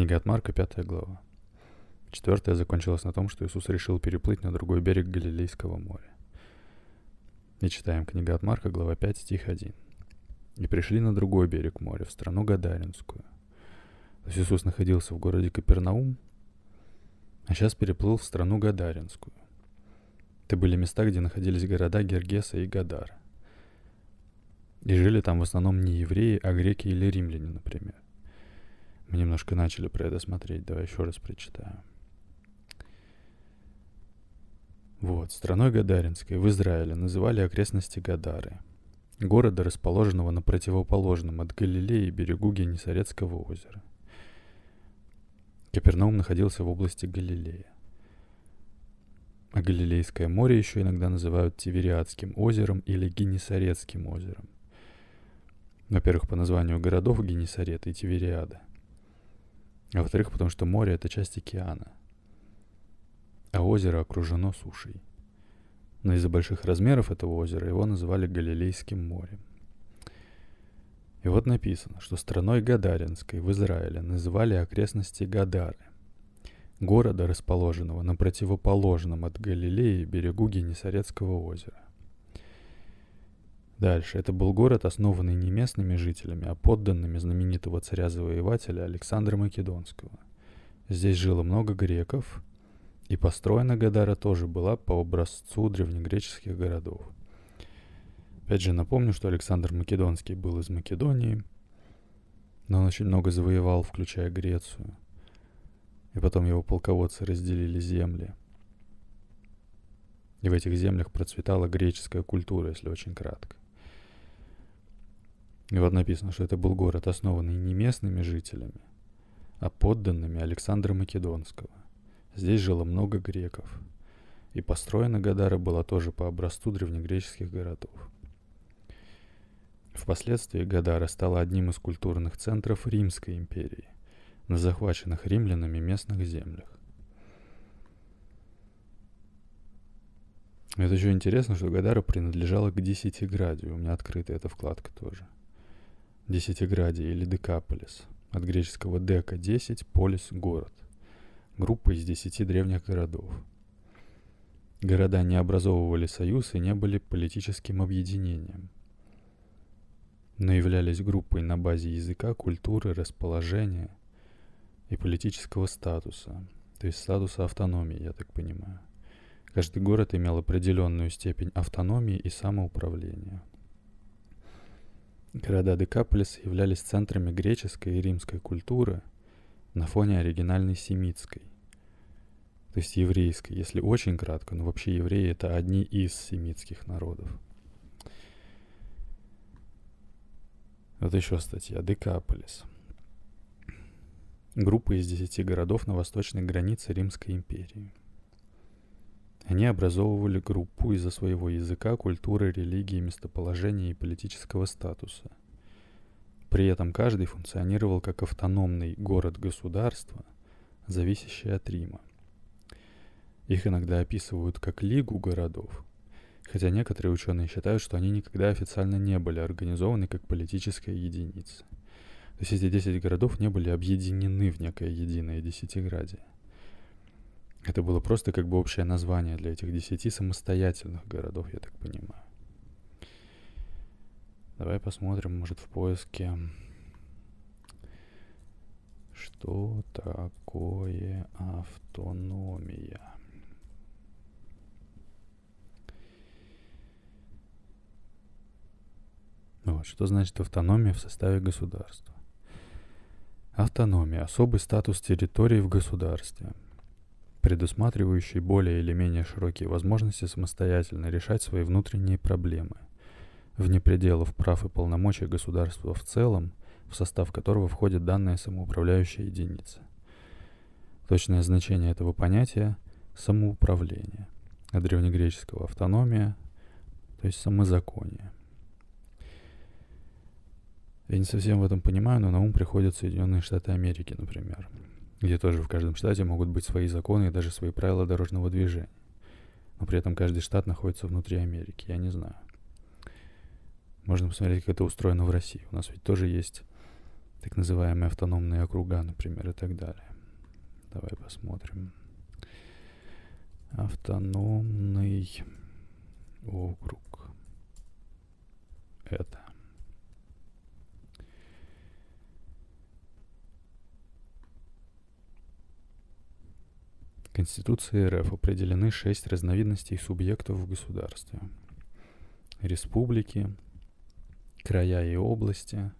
Книга от Марка, пятая глава. Четвертая закончилась на том, что Иисус решил переплыть на другой берег Галилейского моря. И читаем книга от Марка, глава 5, стих 1. «И пришли на другой берег моря, в страну Гадаринскую». То есть Иисус находился в городе Капернаум, а сейчас переплыл в страну Гадаринскую. Это были места, где находились города Гергеса и Гадара. И жили там в основном не евреи, а греки или римляне, например. Мы немножко начали про это смотреть. Давай еще раз прочитаю. Вот, страной Гадаринской в Израиле называли окрестности Гадары, города, расположенного на противоположном от Галилеи берегу Генесарецкого озера. Капернаум находился в области Галилея. А Галилейское море еще иногда называют Тивериадским озером или Генесарецким озером. Во-первых, по названию городов Генесарет и Тивериада – а во-вторых, потому что море — это часть океана, а озеро окружено сушей. Но из-за больших размеров этого озера его называли Галилейским морем. И вот написано, что страной Гадаринской в Израиле называли окрестности Гадары, города, расположенного на противоположном от Галилеи берегу Генесарецкого озера. Дальше. Это был город, основанный не местными жителями, а подданными знаменитого царя-завоевателя Александра Македонского. Здесь жило много греков, и построена Гадара тоже была по образцу древнегреческих городов. Опять же напомню, что Александр Македонский был из Македонии, но он очень много завоевал, включая Грецию. И потом его полководцы разделили земли. И в этих землях процветала греческая культура, если очень кратко. И вот написано, что это был город, основанный не местными жителями, а подданными Александра Македонского. Здесь жило много греков. И построена Гадара была тоже по образцу древнегреческих городов. Впоследствии Гадара стала одним из культурных центров Римской империи на захваченных римлянами местных землях. Это еще интересно, что Гадара принадлежала к Десятиградию. У меня открыта эта вкладка тоже – Десятиградие или Декаполис. От греческого дека – 10, полис – город. Группа из десяти древних городов. Города не образовывали союз и не были политическим объединением, но являлись группой на базе языка, культуры, расположения и политического статуса, то есть статуса автономии, я так понимаю. Каждый город имел определенную степень автономии и самоуправления – Города Декаполиса являлись центрами греческой и римской культуры на фоне оригинальной семитской, то есть еврейской, если очень кратко, но вообще евреи это одни из семитских народов. Вот еще статья. Декаполис. Группа из десяти городов на восточной границе Римской империи. Они образовывали группу из-за своего языка, культуры, религии, местоположения и политического статуса. При этом каждый функционировал как автономный город-государство, зависящий от Рима. Их иногда описывают как Лигу городов, хотя некоторые ученые считают, что они никогда официально не были организованы как политическая единица. То есть эти 10 городов не были объединены в некое единое десятиградие. Это было просто как бы общее название для этих десяти самостоятельных городов, я так понимаю. Давай посмотрим, может, в поиске, что такое автономия. Вот, что значит автономия в составе государства? Автономия – особый статус территории в государстве – предусматривающий более или менее широкие возможности самостоятельно решать свои внутренние проблемы, вне пределов прав и полномочий государства в целом, в состав которого входит данная самоуправляющая единица. Точное значение этого понятия – самоуправление, от древнегреческого автономия, то есть самозаконие. Я не совсем в этом понимаю, но на ум приходят Соединенные Штаты Америки, например – где тоже в каждом штате могут быть свои законы и даже свои правила дорожного движения. Но при этом каждый штат находится внутри Америки, я не знаю. Можно посмотреть, как это устроено в России. У нас ведь тоже есть так называемые автономные округа, например, и так далее. Давай посмотрим. Автономный округ. Это. Конституции РФ определены шесть разновидностей субъектов в государстве. Республики, края и области,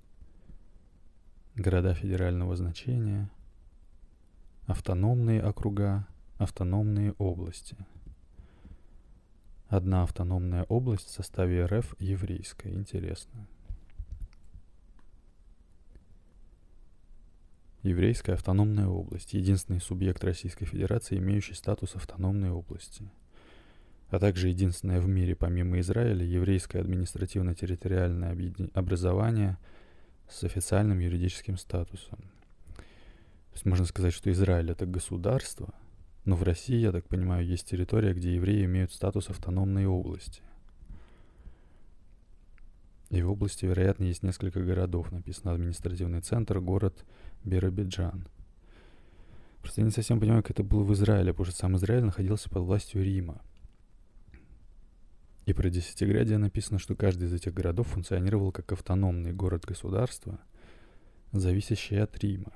города федерального значения, автономные округа, автономные области. Одна автономная область в составе РФ еврейская. Интересно. Еврейская автономная область – единственный субъект Российской Федерации, имеющий статус автономной области, а также единственное в мире, помимо Израиля, еврейское административно-территориальное образование с официальным юридическим статусом. То есть можно сказать, что Израиль – это государство, но в России, я так понимаю, есть территория, где евреи имеют статус автономной области. И в области, вероятно, есть несколько городов. Написано административный центр, город Биробиджан. Просто я не совсем понимаю, как это было в Израиле, потому что сам Израиль находился под властью Рима. И про Десятиградие написано, что каждый из этих городов функционировал как автономный город-государство, зависящий от Рима.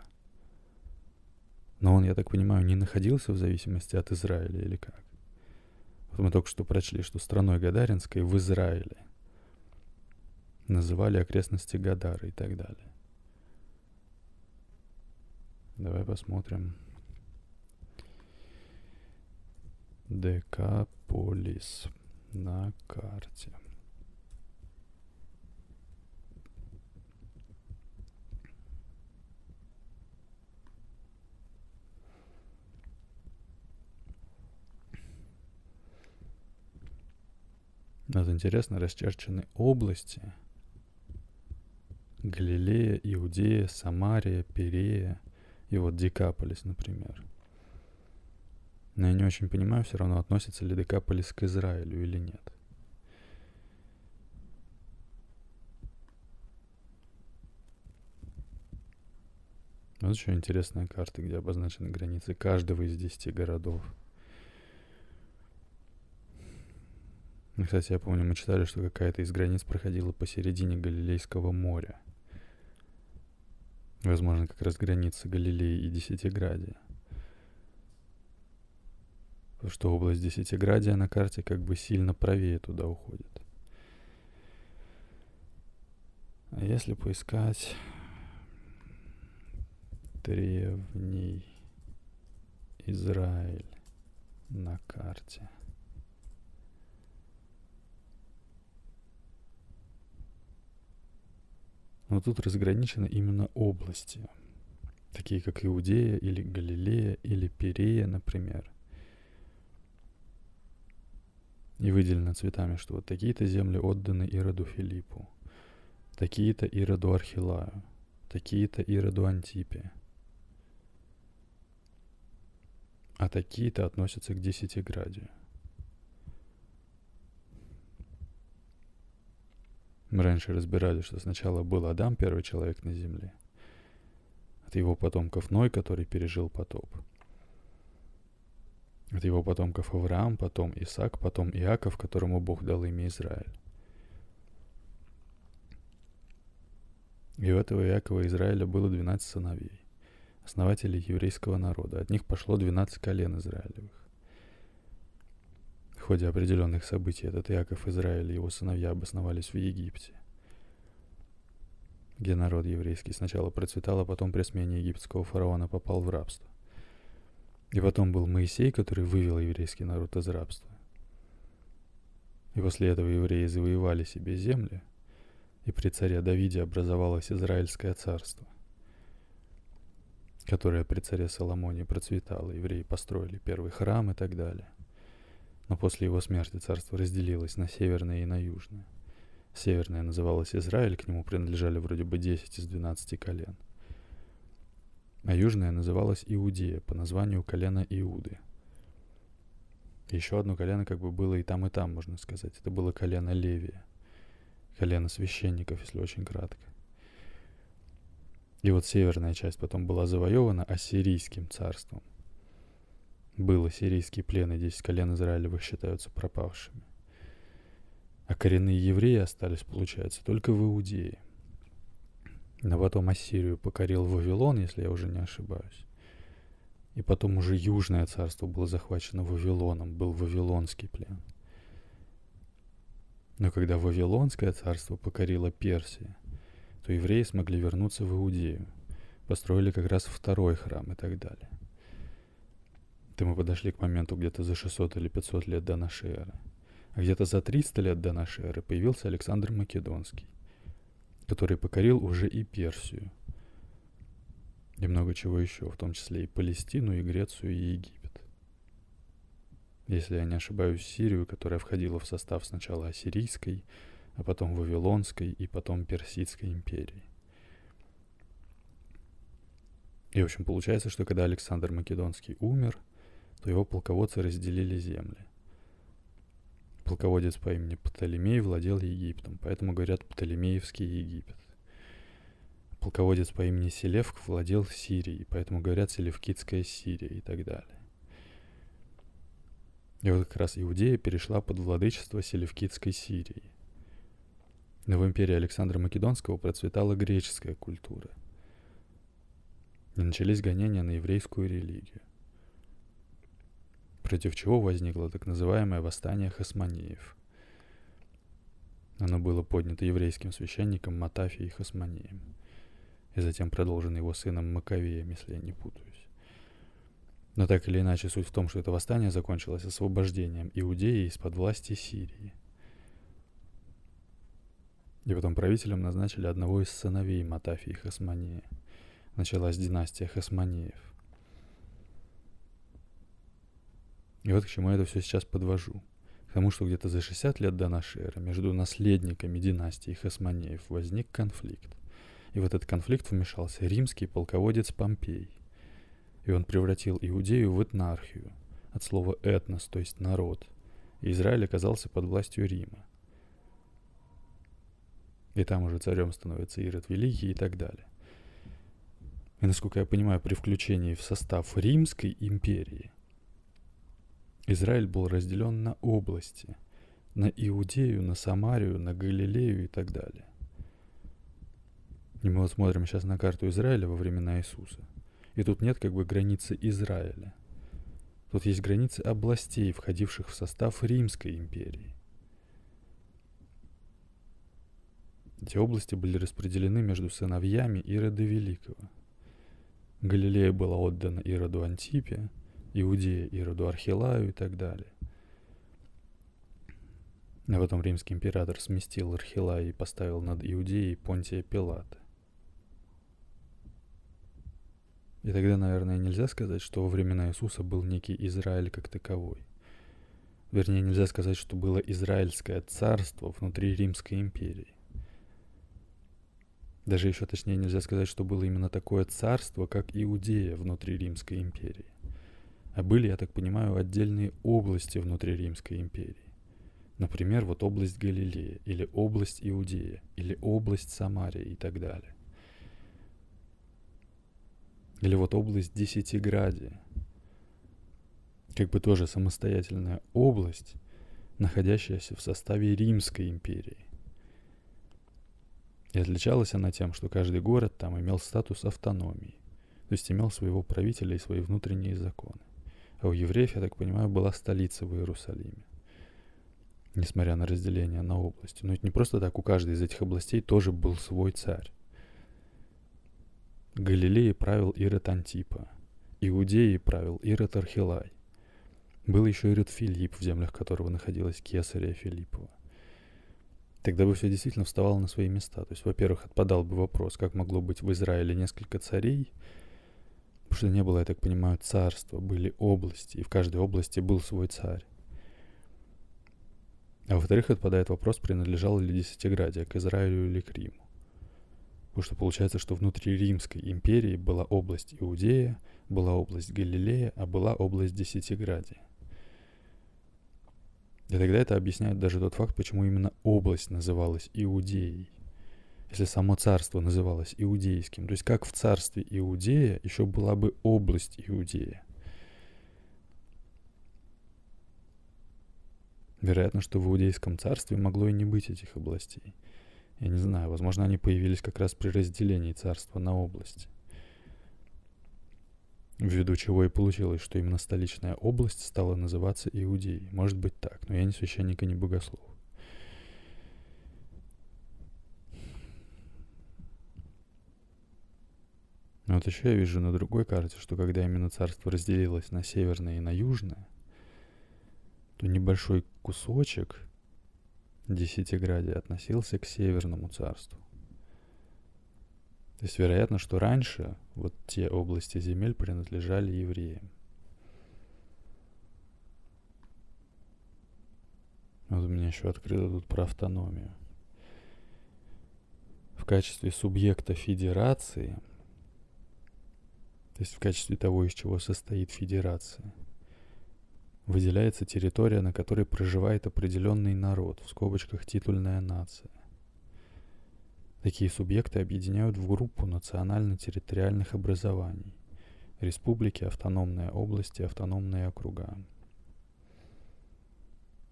Но он, я так понимаю, не находился в зависимости от Израиля или как? Вот мы только что прочли, что страной Гадаринской в Израиле называли окрестности Гадара и так далее. Давай посмотрим. Декаполис на карте. Вот интересно, расчерчены области – Галилея, Иудея, Самария, Перея и вот Декаполис, например. Но я не очень понимаю все равно, относится ли Декаполис к Израилю или нет. Вот еще интересная карта, где обозначены границы каждого из десяти городов. Кстати, я помню, мы читали, что какая-то из границ проходила посередине Галилейского моря. Возможно, как раз граница Галилеи и Десятиградия. Потому что область Десятиградия на карте как бы сильно правее туда уходит. А если поискать древний Израиль на карте – Но тут разграничены именно области, такие как Иудея или Галилея или Перея, например. И выделено цветами, что вот такие-то земли отданы Ироду Филиппу, такие-то Ироду Архилаю, такие-то Ироду Антипе, а такие-то относятся к Десятиградию. Мы раньше разбирали, что сначала был Адам, первый человек на земле. От его потомков Ной, который пережил потоп. От его потомков Авраам, потом Исаак, потом Иаков, которому Бог дал имя Израиль. И у этого Иакова Израиля было 12 сыновей, основателей еврейского народа. От них пошло 12 колен Израилевых. В ходе определенных событий этот Иаков Израиль и его сыновья обосновались в Египте, где народ еврейский сначала процветал, а потом при смене египетского фараона попал в рабство. И потом был Моисей, который вывел еврейский народ из рабства. И после этого евреи завоевали себе земли, и при царе Давиде образовалось Израильское царство, которое при царе Соломоне процветало. Евреи построили первый храм и так далее. Но после его смерти царство разделилось на северное и на южное. Северное называлось Израиль, к нему принадлежали вроде бы 10 из 12 колен. А южное называлось Иудея, по названию колена Иуды. Еще одно колено как бы было и там, и там, можно сказать. Это было колено Левия. Колено священников, если очень кратко. И вот северная часть потом была завоевана Ассирийским царством. Был ассирийский плен, и 10 колен Израилевых считаются пропавшими. А коренные евреи остались, получается, только в Иудее. Но потом Ассирию покорил Вавилон, если я уже не ошибаюсь. И потом уже Южное царство было захвачено Вавилоном, был Вавилонский плен. Но когда Вавилонское царство покорило Персия, то евреи смогли вернуться в Иудею, построили как раз второй храм и так далее. То мы подошли к моменту где-то за 600 или 500 лет до нашей эры. А где-то за 300 лет до нашей эры появился Александр Македонский, который покорил уже и Персию, и много чего еще, в том числе и Палестину, и Грецию, и Египет. Если я не ошибаюсь, Сирию, которая входила в состав сначала Ассирийской, а потом Вавилонской и потом Персидской империи. И, в общем, получается, что когда Александр Македонский умер, то его полководцы разделили земли. Полководец по имени Птолемей владел Египтом, поэтому говорят Птолемеевский Египет. Полководец по имени Селевк владел Сирией, поэтому говорят Селевкидская Сирия и так далее. И вот как раз Иудея перешла под владычество Селевкидской Сирии. Но в империи Александра Македонского процветала греческая культура. И начались гонения на еврейскую религию. Против чего возникло так называемое восстание хасмонеев. Оно было поднято еврейским священником Матафией Хасмонеем и затем продолжено его сыном Маковеем, если я не путаюсь. Но так или иначе, суть в том, что это восстание закончилось освобождением Иудеи из-под власти Сирии – и потом правителем назначили одного из сыновей Матафии Хасманея. Началась династия Хасманеев. И вот к чему я это все сейчас подвожу. К тому, что где-то за 60 лет до нашей эры между наследниками династии Хасманеев возник конфликт. И в этот конфликт вмешался римский полководец Помпей. И он превратил Иудею в этнархию, от слова «этнос», то есть «народ». И Израиль оказался под властью Рима. И там уже царем становится Ирод Великий и так далее. И насколько я понимаю, при включении в состав Римской империи Израиль был разделен на области, на Иудею, на Самарию, на Галилею и так далее. И мы вот смотрим сейчас на карту Израиля во времена Иисуса. И тут нет как бы границы Израиля. Тут есть границы областей, входивших в состав Римской империи. Эти области были распределены между сыновьями Ирода Великого. Галилея была отдана Ироду Антипе, Иудея Ироду Архилаю и так далее. А потом римский император сместил Архилая и поставил над Иудеей Понтия Пилата. И тогда, наверное, нельзя сказать, что во времена Иисуса был некий Израиль как таковой. Вернее, нельзя сказать, что было Израильское царство внутри Римской империи. Даже еще точнее нельзя сказать, что было именно такое царство, как Иудея внутри Римской империи. А были, я так понимаю, отдельные области внутри Римской империи. Например, вот область Галилея, или область Иудея, или область Самария и так далее. Или вот область Десятиградия. Как бы тоже самостоятельная область, находящаяся в составе Римской империи. И отличалась она тем, что каждый город там имел статус автономии, то есть имел своего правителя и свои внутренние законы. А у евреев, я так понимаю, была столица в Иерусалиме. Несмотря на разделение на области. Но ведь не просто так, у каждой из этих областей тоже был свой царь. Галилеей правил Ирод Антипа. Иудеей правил Ирод Архилай. Был еще Ирод Филипп, в землях которого находилась Кесария Филиппова – Тогда бы все действительно вставало на свои места. То есть, во-первых, отпадал бы вопрос, как могло быть в Израиле несколько царей, потому что не было, я так понимаю, царства, были области, и в каждой области был свой царь. А во-вторых, отпадает вопрос, принадлежало ли Десятиградие к Израилю или к Риму. Потому что получается, что внутри Римской империи была область Иудея, была область Галилея, а была область Десятиградия. И тогда это объясняет даже тот факт, почему именно область называлась Иудеей. Если само царство называлось иудейским, то есть как в царстве Иудея еще была бы область Иудея. Вероятно, что в Иудейском царстве могло и не быть этих областей. Я не знаю, возможно, они появились как раз при разделении царства на области. Ввиду чего и получилось, что именно столичная область стала называться Иудеей. Может быть так, но я не священник и не богослов. Вот еще я вижу на другой карте, что когда именно царство разделилось на северное и на южное, то небольшой кусочек Десятиградия относился к Северному царству. То есть вероятно, что раньше вот те области земель принадлежали евреям. Вот у меня еще открыто тут про автономию. В качестве субъекта федерации, то есть в качестве того, из чего состоит федерация – выделяется территория, на которой проживает определенный народ, в скобочках титульная нация. Такие субъекты объединяют в группу национально-территориальных образований. Республики, автономные области, автономные округа.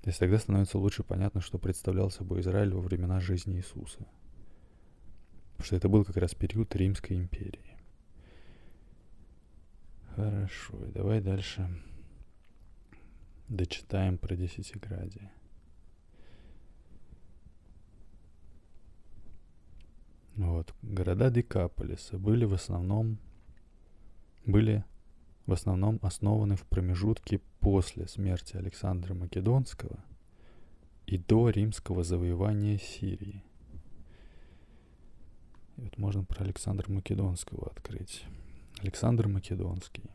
То есть тогда становится лучше понятно, что представлял собой Израиль во времена жизни Иисуса. Потому что это был как раз период Римской империи. Хорошо, и давай дальше дочитаем про Десятиградие. Вот. Города Декаполиса были в основном были в основном основаны в промежутке после смерти Александра Македонского и до римского завоевания Сирии. И вот можно про Александра Македонского открыть. Александр Македонский,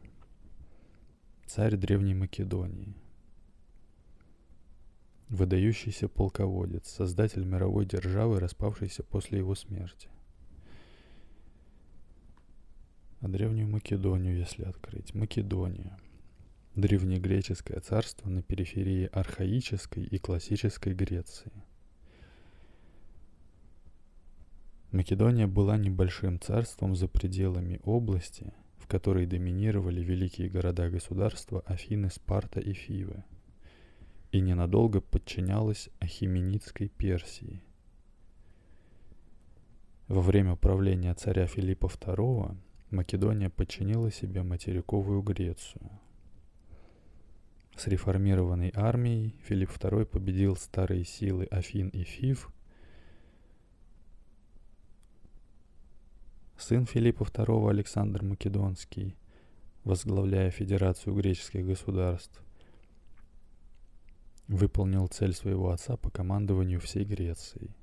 царь Древней Македонии – выдающийся полководец, создатель мировой державы, распавшейся после его смерти. А Древнюю Македонию, если открыть. Македония. Древнегреческое царство на периферии архаической и классической Греции. Македония была небольшим царством за пределами области, в которой доминировали великие города-государства Афины, Спарта и Фивы – и ненадолго подчинялась Ахименидской Персии. Во время правления царя Филиппа II Македония подчинила себе материковую Грецию. С реформированной армией Филипп II победил старые силы Афин и Фив. Сын Филиппа II Александр Македонский, возглавляя Федерацию греческих государств, выполнил цель своего отца по командованию всей Грецией,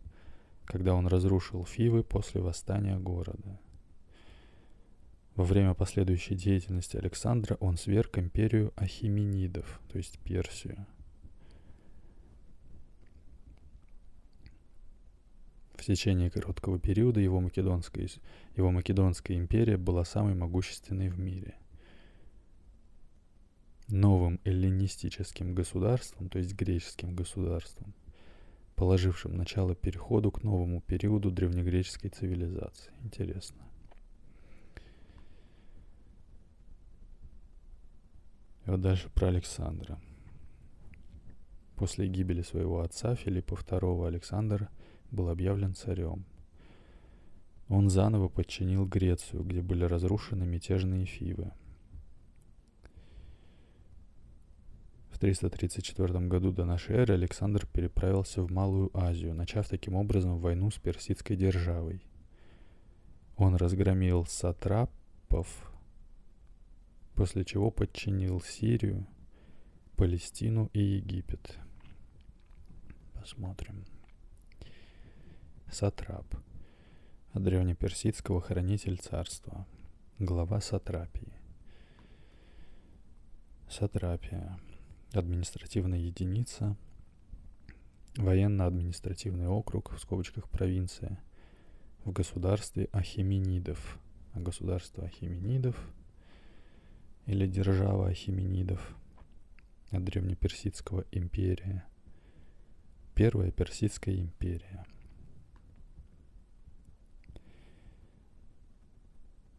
когда он разрушил Фивы после восстания города. Во время последующей деятельности Александра он сверг империю Ахименидов, то есть Персию. В течение короткого периода его македонская, его македонская империя была самой могущественной в мире – новым эллинистическим государством, то есть греческим государством, положившим начало переходу к новому периоду древнегреческой цивилизации. Интересно. И вот дальше про Александра. После гибели своего отца Филиппа II Александр был объявлен царем. Он заново подчинил Грецию, где были разрушены мятежные Фивы – В 334 году до нашей эры Александр переправился в Малую Азию, начав таким образом войну с персидской державой. Он разгромил сатрапов, после чего подчинил Сирию, Палестину и Египет. Посмотрим. Сатрап. От древнеперсидского хранитель царства. Глава сатрапии. Сатрапия административная единица, военно-административный округ, в скобочках провинция, в государстве Ахименидов. А государство Ахименидов или держава Ахименидов от древнеперсидского империя. Первая Персидская империя.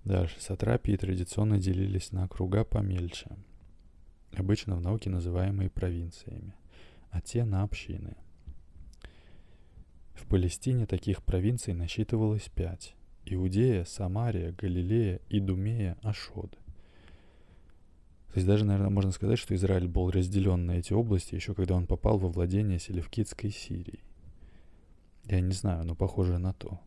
Дальше. Сатрапии традиционно делились на округа помельче, обычно в науке называемые провинциями, а те на общины. В Палестине таких провинций насчитывалось пять. Иудея, Самария, Галилея, Идумея, Ашод. То есть даже, наверное, можно сказать, что Израиль был разделен на эти области еще когда он попал во владение Селевкидской Сирии. Я не знаю, но похоже на то.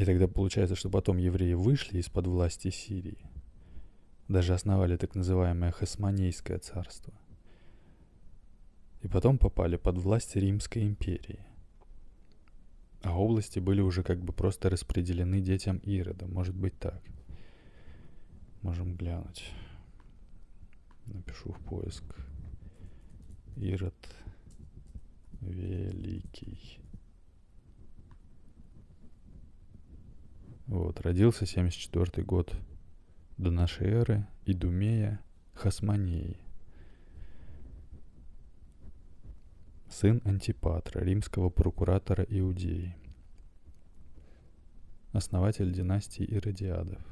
И тогда получается, что потом евреи вышли из-под власти Сирии. Даже основали так называемое Хасманейское царство. И потом попали под власть Римской империи. А области были уже как бы просто распределены детям Ирода. Может быть так. Можем глянуть. Напишу в поиск. Ирод Великий. Вот, родился 74 год до нашей эры Идумея Хасманеи. Сын Антипатра, римского прокуратора Иудеи. Основатель династии Иродиадов.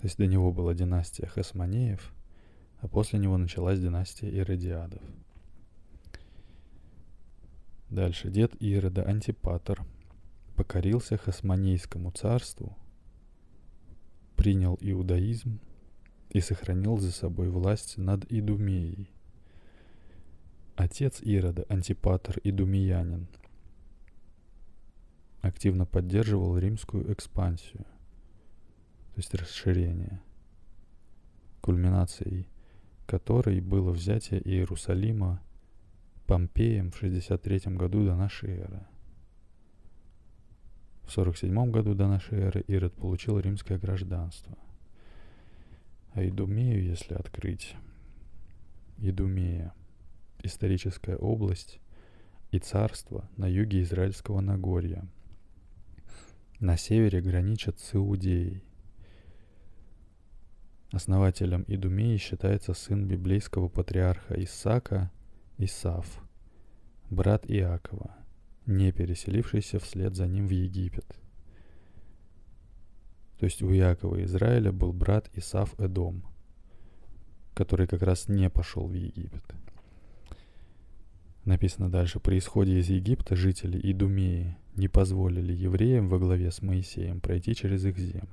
То есть до него была династия Хасманеев, а после него началась династия Иродиадов. Дальше дед Ирода Антипатр – покорился Хасманейскому царству, принял иудаизм и сохранил за собой власть над Идумеей. Отец Ирода, Антипатр Идумеянин, активно поддерживал римскую экспансию, то есть расширение, кульминацией которой было взятие Иерусалима Помпеем в 63 году до нашей эры – в 47 году до нашей эры Ирод получил римское гражданство. А Идумею, если открыть, Идумея – историческая область и царство на юге Израильского Нагорья. На севере граничат с Иудеей. Основателем Идумеи считается сын библейского патриарха Исаака Исав, брат Иакова – не переселившийся вслед за ним в Египет. То есть у Якова Израиля был брат Исав Эдом, который как раз не пошел в Египет. Написано дальше, при исходе из Египта жители Идумеи не позволили евреям во главе с Моисеем пройти через их земли.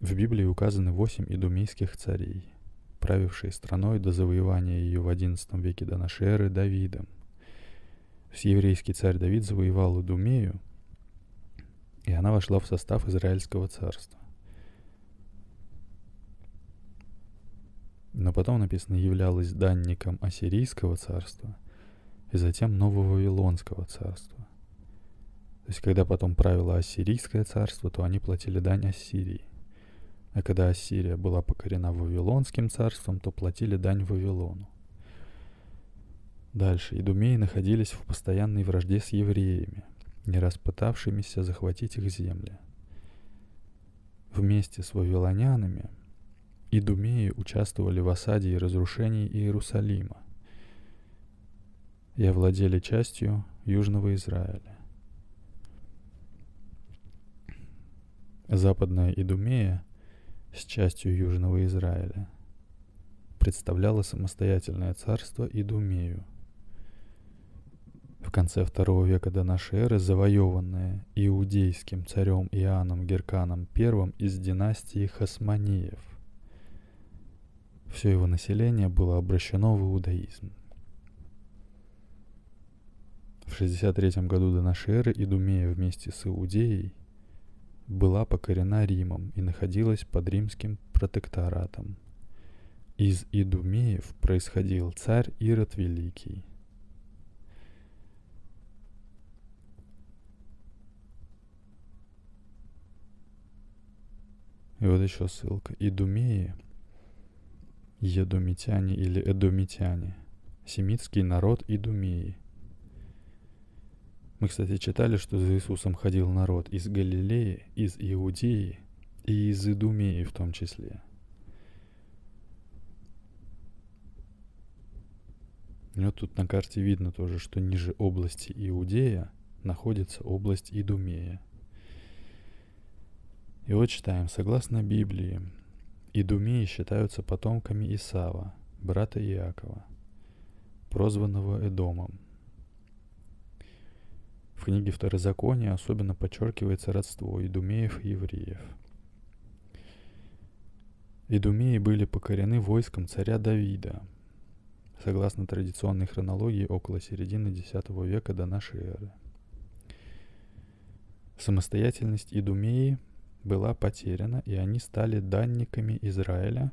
В Библии указаны восемь идумейских царей, правившие страной до завоевания ее в XI веке до нашей эры Давидом. Еврейский царь Давид завоевал Идумею, и она вошла в состав Израильского царства. Но потом написано, являлась данником Ассирийского царства и затем Нового Вавилонского царства. То есть, когда потом правило Ассирийское царство, то они платили дань Ассирии. А когда Ассирия была покорена Вавилонским царством, то платили дань Вавилону. Дальше идумеи находились в постоянной вражде с евреями, не раз пытавшимися захватить их земли. Вместе с вавилонянами идумеи участвовали в осаде и разрушении Иерусалима и овладели частью Южного Израиля. Западная Идумея с частью Южного Израиля представляла самостоятельное царство Идумею – конце второго века до эры завоеванная иудейским царем Иоанном Герканом I из династии Хасманеев. Все его население было обращено в иудаизм. В 63 году до эры Идумея вместе с Иудеей была покорена Римом и находилась под римским протекторатом. Из Идумеев происходил царь Ирод Великий – И вот еще ссылка. Идумеи, едомитяне или эдомитяне. Семитский народ Идумеи. Мы, кстати, читали, что за Иисусом ходил народ из Галилеи, из Иудеи и из Идумеи в том числе. И вот тут на карте видно тоже, что ниже области Иудея находится область Идумея. И вот читаем, согласно Библии, Идумеи считаются потомками Исава, брата Иакова, прозванного Эдомом. В книге Второзакония особенно подчеркивается родство идумеев и евреев. Идумеи были покорены войском царя Давида, согласно традиционной хронологии около середины X века до нашей эры. Самостоятельность Идумеи была потеряна, и они стали данниками Израиля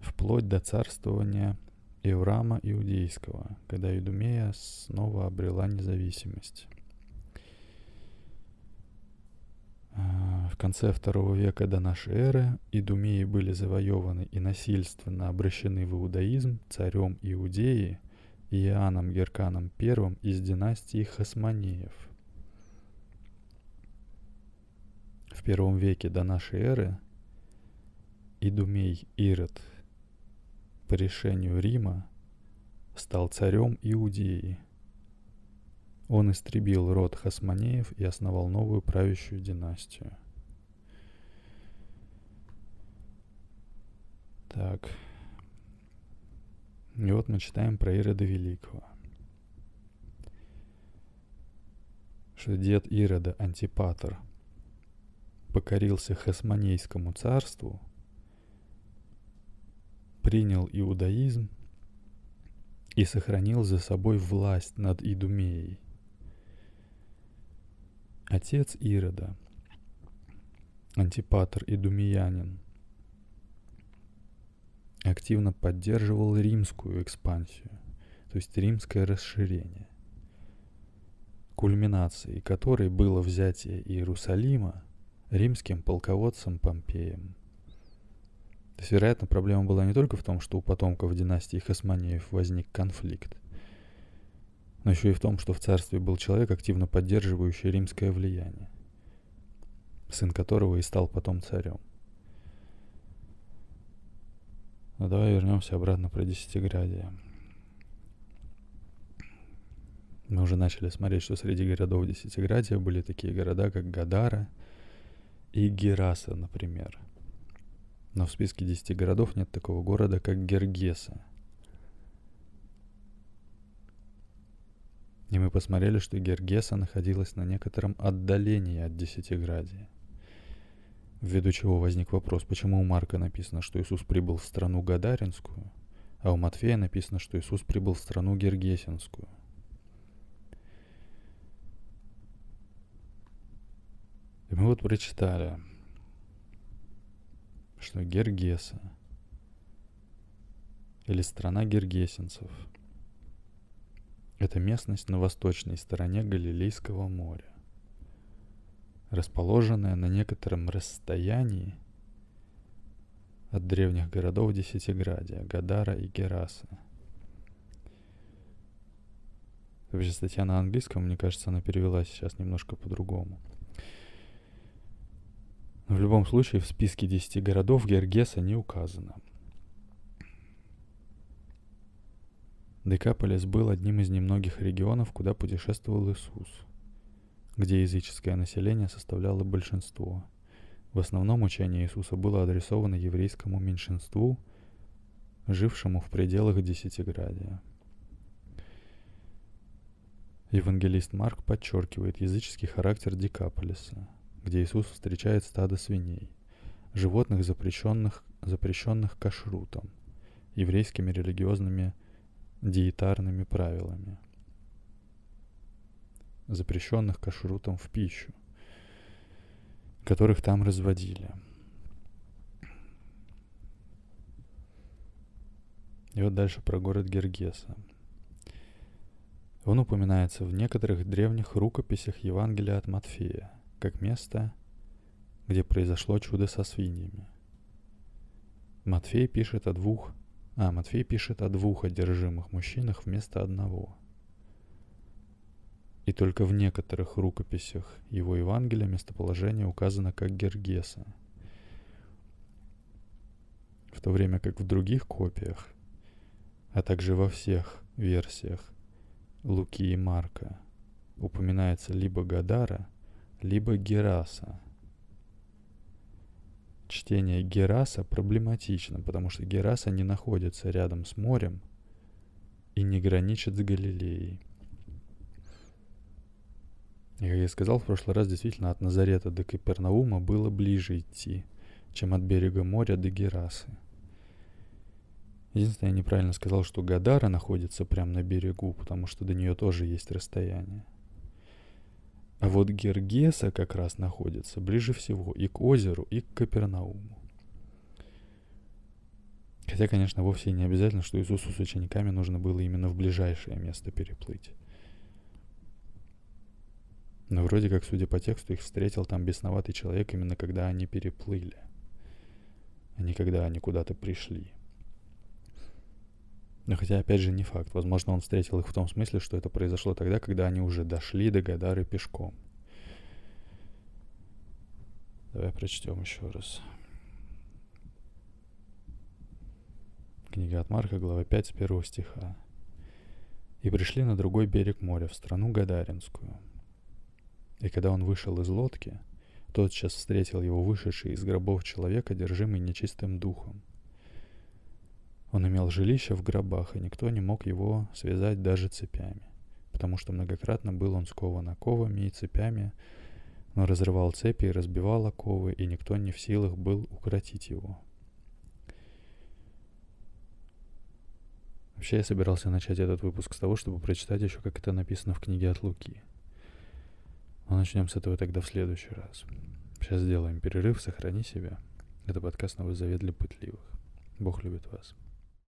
вплоть до царствования Еврама Иудейского, когда Идумея снова обрела независимость. А, в конце второго века до нашей эры Идумеи были завоеваны и насильственно обращены в иудаизм царем Иудеи Иоанном Герканом I из династии Хасманеев. В первом веке до нашей эры Идумей Ирод по решению Рима стал царем Иудеи – он истребил род Хасманеев и основал новую правящую династию. Так. И вот мы читаем про Ирода Великого. Что дед Ирода Антипатор покорился Хасманейскому царству, принял иудаизм и сохранил за собой власть над Идумеей. Отец Ирода, Антипатр и Думиянин, активно поддерживал римскую экспансию, то есть римское расширение, кульминацией которой было взятие Иерусалима римским полководцем Помпеем. То есть, вероятно, проблема была не только в том, что у потомков династии Хасманеев возник конфликт, но еще и в том, что в царстве был человек, активно поддерживающий римское влияние, сын которого и стал потом царем. Ну давай вернемся обратно про Десятиградие. Мы уже начали смотреть, что среди городов Десятиградия были такие города, как Гадара и Гераса, например. Но в списке десяти городов нет такого города, как Гергеса – И мы посмотрели, что Гергеса находилась на некотором отдалении от Десятиградия. Ввиду чего возник вопрос, почему у Марка написано, что Иисус прибыл в страну Гадаринскую, а у Матфея написано, что Иисус прибыл в страну Гергесинскую. И мы вот прочитали, что Гергеса или страна гергесинцев – это местность на восточной стороне Галилейского моря, расположенная на некотором расстоянии от древних городов Десятиградия, Гадара и Гераса. Вообще статья на английском, мне кажется, она перевелась сейчас немножко по-другому. В любом случае в списке 10 городов Гергеса не указано. Декаполис был одним из немногих регионов, куда путешествовал Иисус, где языческое население составляло большинство. В основном учение Иисуса было адресовано еврейскому меньшинству, жившему в пределах Десятиградия. Евангелист Марк подчеркивает языческий характер Декаполиса, где Иисус встречает стадо свиней, животных, запрещенных, запрещенных кашрутом, еврейскими религиозными диетарными правилами, запрещенных кашрутом в пищу, которых там разводили. И вот дальше про город Гергеса. Он упоминается в некоторых древних рукописях Евангелия от Матфея, как место, где произошло чудо со свиньями. Матфей пишет о двух а, Матфей пишет о двух одержимых мужчинах вместо одного. И только в некоторых рукописях его Евангелия местоположение указано как Гергеса. В то время как в других копиях, а также во всех версиях Луки и Марка, упоминается либо Гадара, либо Гераса. Чтение Гераса проблематично, потому что Гераса не находится рядом с морем и не граничит с Галилеей. И, как я сказал в прошлый раз, действительно от Назарета до Капернаума было ближе идти, чем от берега моря до Герасы. Единственное, я неправильно сказал, что Гадара находится прямо на берегу, потому что до нее тоже есть расстояние. А вот Гергеса как раз находится ближе всего и к озеру, и к Капернауму. Хотя, конечно, вовсе не обязательно, что Иисусу с учениками нужно было именно в ближайшее место переплыть. Но вроде как, судя по тексту, их встретил там бесноватый человек именно когда они переплыли, а не когда они куда-то пришли. Но хотя, опять же, не факт. Возможно, он встретил их в том смысле, что это произошло тогда, когда они уже дошли до Гадары пешком. Давай прочтем еще раз. Книга от Марка, глава 5, с 1 стиха. «И пришли на другой берег моря, в страну Гадаринскую. И когда он вышел из лодки, тот сейчас встретил его вышедший из гробов человек, одержимый нечистым духом. Он имел жилище в гробах, и никто не мог его связать даже цепями, потому что многократно был он скован оковами и цепями, но разрывал цепи и разбивал оковы, и никто не в силах был укротить его. Вообще я собирался начать этот выпуск с того, чтобы прочитать еще, как это написано в книге от Луки. Но начнем с этого тогда в следующий раз. Сейчас сделаем перерыв, сохрани себя. Это подкаст «Новый завет для пытливых». Бог любит вас.